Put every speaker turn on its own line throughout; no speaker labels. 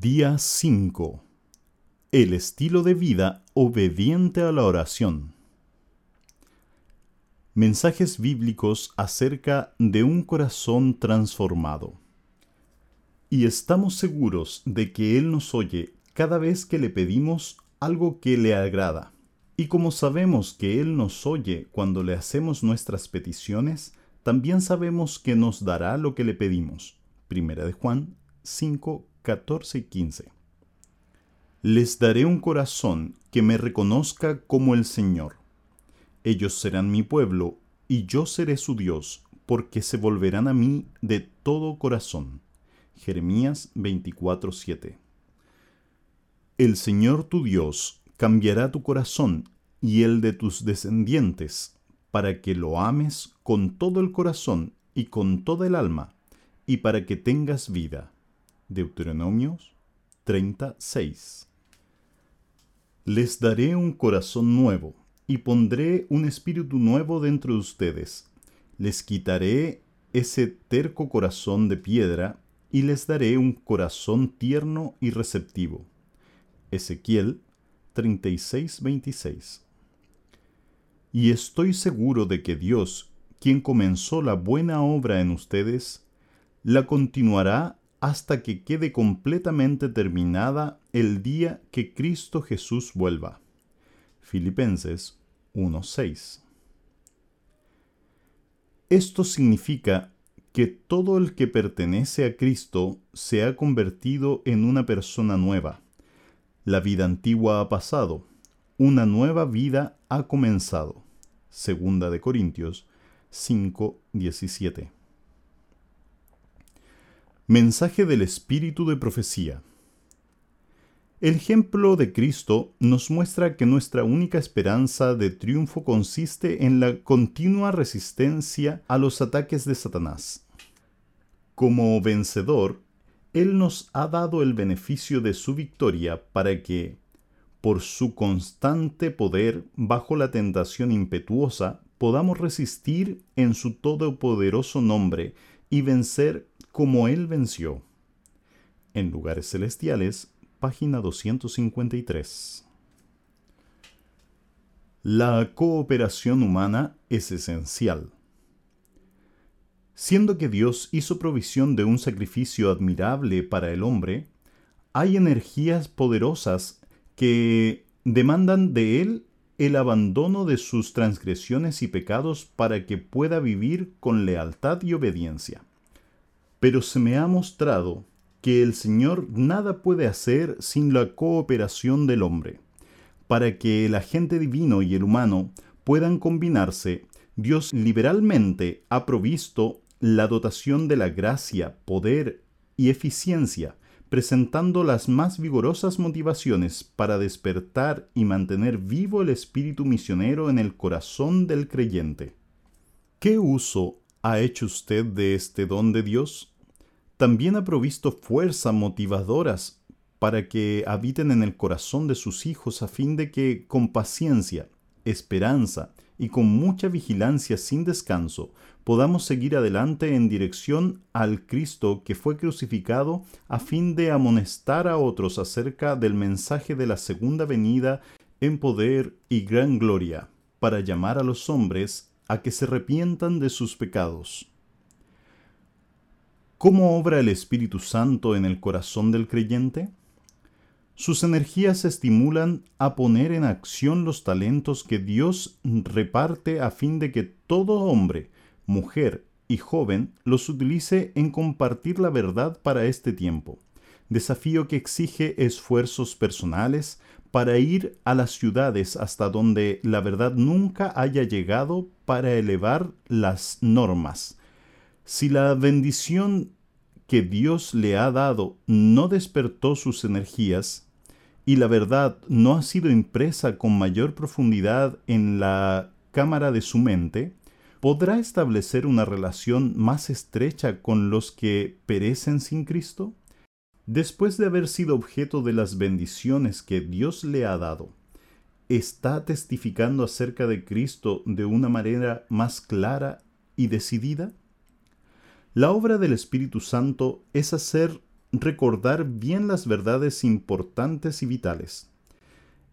Día 5. El estilo de vida obediente a la oración. Mensajes bíblicos acerca de un corazón transformado. Y estamos seguros de que Él nos oye cada vez que le pedimos algo que le agrada. Y como sabemos que Él nos oye cuando le hacemos nuestras peticiones, también sabemos que nos dará lo que le pedimos. Primera de Juan 5, 14 y 15. Les daré un corazón que me reconozca como el Señor. Ellos serán mi pueblo, y yo seré su Dios, porque se volverán a mí de todo corazón. Jeremías 24:7. El Señor tu Dios cambiará tu corazón y el de tus descendientes, para que lo ames con todo el corazón y con toda el alma, y para que tengas vida. Deuteronomios 36. Les daré un corazón nuevo, y pondré un espíritu nuevo dentro de ustedes. Les quitaré ese terco corazón de piedra, y les daré un corazón tierno y receptivo. Ezequiel 36:26. Y estoy seguro de que Dios, quien comenzó la buena obra en ustedes, la continuará hasta que quede completamente terminada el día que Cristo Jesús vuelva. Filipenses 1:6. Esto significa que todo el que pertenece a Cristo se ha convertido en una persona nueva. La vida antigua ha pasado, una nueva vida ha comenzado. Segunda de Corintios 5:17. Mensaje del Espíritu de Profecía. El ejemplo de Cristo nos muestra que nuestra única esperanza de triunfo consiste en la continua resistencia a los ataques de Satanás. Como vencedor, Él nos ha dado el beneficio de su victoria para que, por su constante poder bajo la tentación impetuosa, podamos resistir en su todopoderoso nombre y vencer como Él venció. En lugares celestiales, página 253. La cooperación humana es esencial. Siendo que Dios hizo provisión de un sacrificio admirable para el hombre, hay energías poderosas que demandan de él el abandono de sus transgresiones y pecados para que pueda vivir con lealtad y obediencia. Pero se me ha mostrado que el Señor nada puede hacer sin la cooperación del hombre. Para que el agente divino y el humano puedan combinarse, Dios liberalmente ha provisto la dotación de la gracia, poder y eficiencia, presentando las más vigorosas motivaciones para despertar y mantener vivo el espíritu misionero en el corazón del creyente. ¿Qué uso ha hecho usted de este don de Dios? también ha provisto fuerzas motivadoras para que habiten en el corazón de sus hijos a fin de que con paciencia, esperanza y con mucha vigilancia sin descanso podamos seguir adelante en dirección al Cristo que fue crucificado a fin de amonestar a otros acerca del mensaje de la segunda venida en poder y gran gloria, para llamar a los hombres a que se arrepientan de sus pecados. ¿Cómo obra el Espíritu Santo en el corazón del creyente? Sus energías estimulan a poner en acción los talentos que Dios reparte a fin de que todo hombre, mujer y joven los utilice en compartir la verdad para este tiempo. Desafío que exige esfuerzos personales para ir a las ciudades hasta donde la verdad nunca haya llegado para elevar las normas si la bendición que Dios le ha dado no despertó sus energías y la verdad no ha sido impresa con mayor profundidad en la cámara de su mente, ¿podrá establecer una relación más estrecha con los que perecen sin Cristo? Después de haber sido objeto de las bendiciones que Dios le ha dado, ¿está testificando acerca de Cristo de una manera más clara y decidida? La obra del Espíritu Santo es hacer recordar bien las verdades importantes y vitales.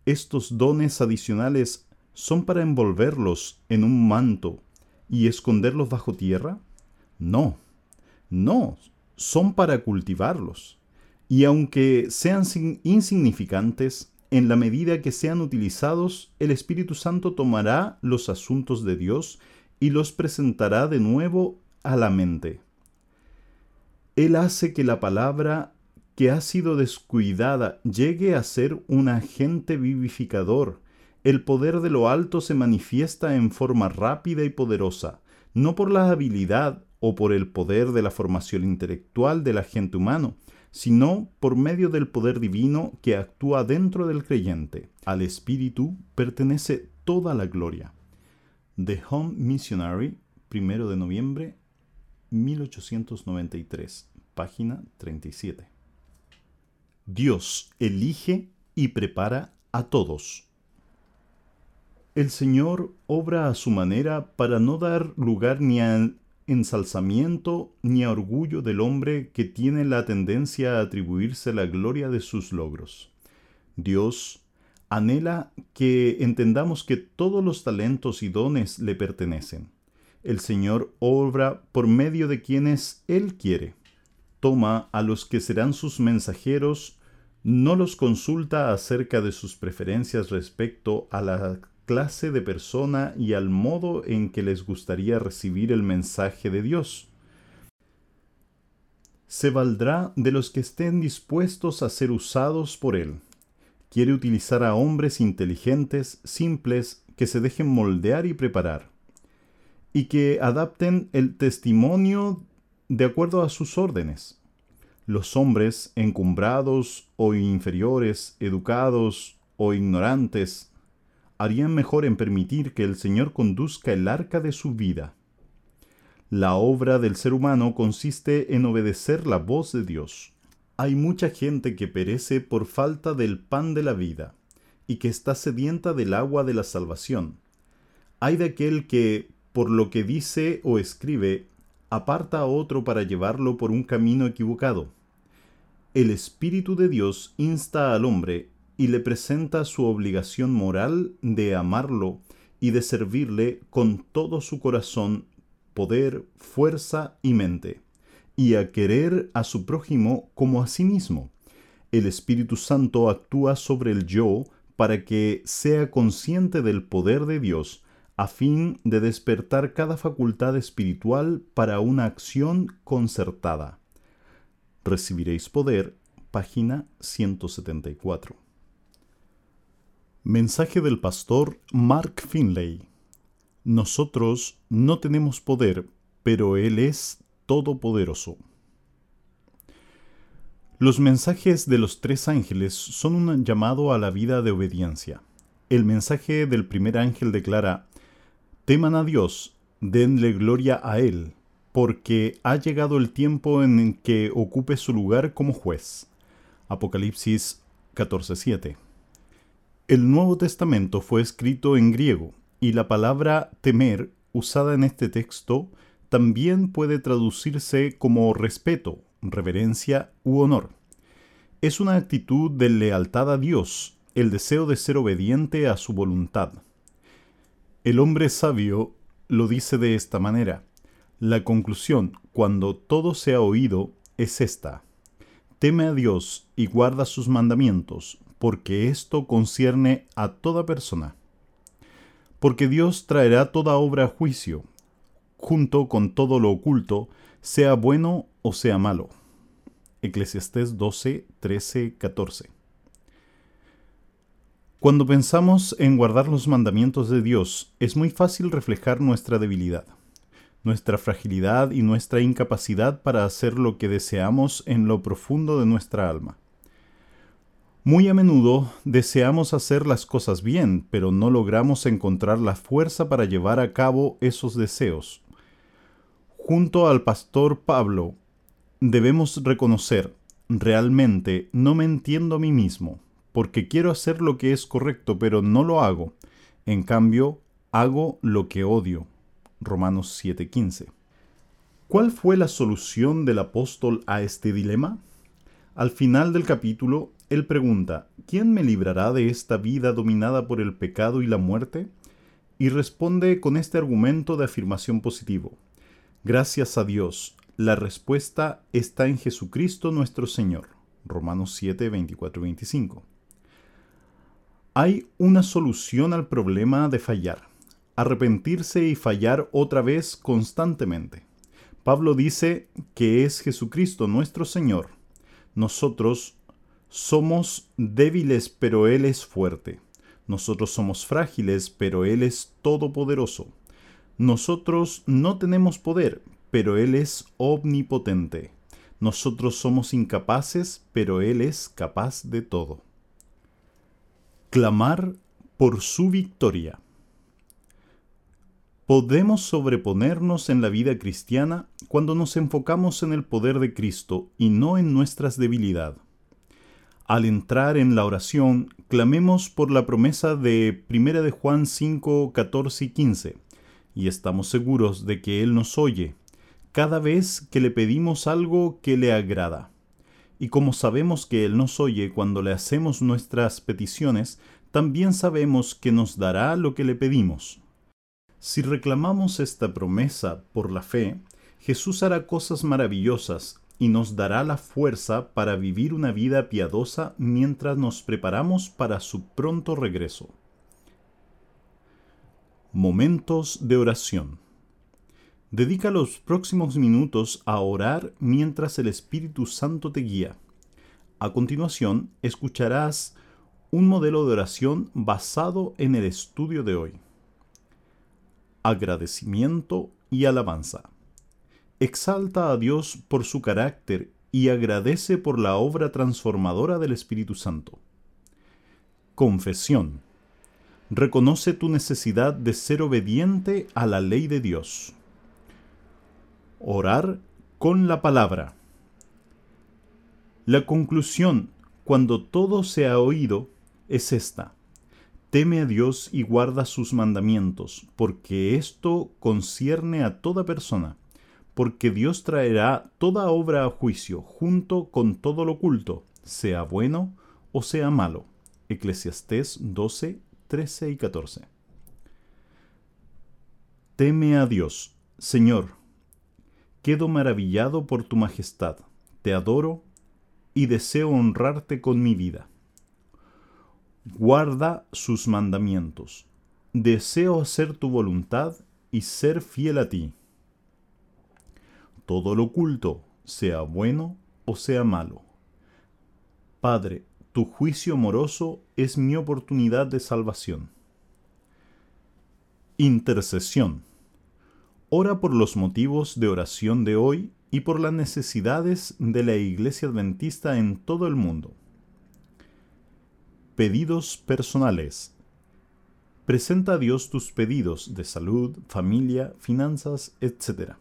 Estos dones adicionales son para envolverlos en un manto y esconderlos bajo tierra? No, no, son para cultivarlos. Y aunque sean insignificantes, en la medida que sean utilizados, el Espíritu Santo tomará los asuntos de Dios y los presentará de nuevo a la mente. Él hace que la palabra que ha sido descuidada llegue a ser un agente vivificador. El poder de lo alto se manifiesta en forma rápida y poderosa, no por la habilidad o por el poder de la formación intelectual del agente humano, sino por medio del poder divino que actúa dentro del creyente. Al Espíritu pertenece toda la gloria. The Home Missionary, 1 de noviembre 1893, página 37. Dios elige y prepara a todos. El Señor obra a su manera para no dar lugar ni a ensalzamiento ni a orgullo del hombre que tiene la tendencia a atribuirse la gloria de sus logros. Dios anhela que entendamos que todos los talentos y dones le pertenecen. El Señor obra por medio de quienes Él quiere. Toma a los que serán sus mensajeros, no los consulta acerca de sus preferencias respecto a la clase de persona y al modo en que les gustaría recibir el mensaje de Dios. Se valdrá de los que estén dispuestos a ser usados por Él. Quiere utilizar a hombres inteligentes, simples, que se dejen moldear y preparar, y que adapten el testimonio de acuerdo a sus órdenes. Los hombres encumbrados o inferiores, educados o ignorantes, harían mejor en permitir que el Señor conduzca el arca de su vida. La obra del ser humano consiste en obedecer la voz de Dios. Hay mucha gente que perece por falta del pan de la vida y que está sedienta del agua de la salvación. Hay de aquel que, por lo que dice o escribe, aparta a otro para llevarlo por un camino equivocado. El Espíritu de Dios insta al hombre y le presenta su obligación moral de amarlo y de servirle con todo su corazón, poder, fuerza y mente, y a querer a su prójimo como a sí mismo. El Espíritu Santo actúa sobre el yo para que sea consciente del poder de Dios, a fin de despertar cada facultad espiritual para una acción concertada. Recibiréis poder, página 174. Mensaje del pastor Mark Finlay. Nosotros no tenemos poder, pero Él es todopoderoso. Los mensajes de los tres ángeles son un llamado a la vida de obediencia. El mensaje del primer ángel declara, teman a Dios, denle gloria a Él, porque ha llegado el tiempo en que ocupe su lugar como juez. Apocalipsis 14:7 el Nuevo Testamento fue escrito en griego y la palabra temer usada en este texto también puede traducirse como respeto, reverencia u honor. Es una actitud de lealtad a Dios, el deseo de ser obediente a su voluntad. El hombre sabio lo dice de esta manera. La conclusión, cuando todo se ha oído, es esta. Teme a Dios y guarda sus mandamientos, porque esto concierne a toda persona. Porque Dios traerá toda obra a juicio, junto con todo lo oculto, sea bueno o sea malo. Eclesiastés 12, 13, 14. Cuando pensamos en guardar los mandamientos de Dios, es muy fácil reflejar nuestra debilidad, nuestra fragilidad y nuestra incapacidad para hacer lo que deseamos en lo profundo de nuestra alma. Muy a menudo deseamos hacer las cosas bien, pero no logramos encontrar la fuerza para llevar a cabo esos deseos. Junto al pastor Pablo, debemos reconocer, realmente no me entiendo a mí mismo, porque quiero hacer lo que es correcto, pero no lo hago. En cambio, hago lo que odio. Romanos 7:15. ¿Cuál fue la solución del apóstol a este dilema? Al final del capítulo, él pregunta, ¿quién me librará de esta vida dominada por el pecado y la muerte? Y responde con este argumento de afirmación positivo. Gracias a Dios, la respuesta está en Jesucristo nuestro Señor. Romanos 7, 24 25. Hay una solución al problema de fallar, arrepentirse y fallar otra vez constantemente. Pablo dice que es Jesucristo nuestro Señor. Nosotros somos débiles, pero Él es fuerte. Nosotros somos frágiles, pero Él es todopoderoso. Nosotros no tenemos poder, pero Él es omnipotente. Nosotros somos incapaces, pero Él es capaz de todo. Clamar por su victoria. Podemos sobreponernos en la vida cristiana cuando nos enfocamos en el poder de Cristo y no en nuestras debilidades. Al entrar en la oración, clamemos por la promesa de 1 de Juan 5, 14 y 15, y estamos seguros de que Él nos oye cada vez que le pedimos algo que le agrada. Y como sabemos que Él nos oye cuando le hacemos nuestras peticiones, también sabemos que nos dará lo que le pedimos. Si reclamamos esta promesa por la fe, Jesús hará cosas maravillosas y nos dará la fuerza para vivir una vida piadosa mientras nos preparamos para su pronto regreso. Momentos de oración. Dedica los próximos minutos a orar mientras el Espíritu Santo te guía. A continuación, escucharás un modelo de oración basado en el estudio de hoy agradecimiento y alabanza. Exalta a Dios por su carácter y agradece por la obra transformadora del Espíritu Santo. Confesión. Reconoce tu necesidad de ser obediente a la ley de Dios. Orar con la palabra. La conclusión, cuando todo se ha oído, es esta. Teme a Dios y guarda sus mandamientos, porque esto concierne a toda persona, porque Dios traerá toda obra a juicio, junto con todo lo oculto, sea bueno o sea malo. Eclesiastés 12, 13 y 14. Teme a Dios, Señor. Quedo maravillado por tu majestad, te adoro y deseo honrarte con mi vida guarda sus mandamientos. Deseo hacer tu voluntad y ser fiel a ti. Todo lo oculto, sea bueno o sea malo. Padre, tu juicio amoroso es mi oportunidad de salvación. Intercesión. Ora por los motivos de oración de hoy y por las necesidades de la Iglesia Adventista en todo el mundo. Pedidos personales. Presenta a Dios tus pedidos de salud, familia, finanzas, etc.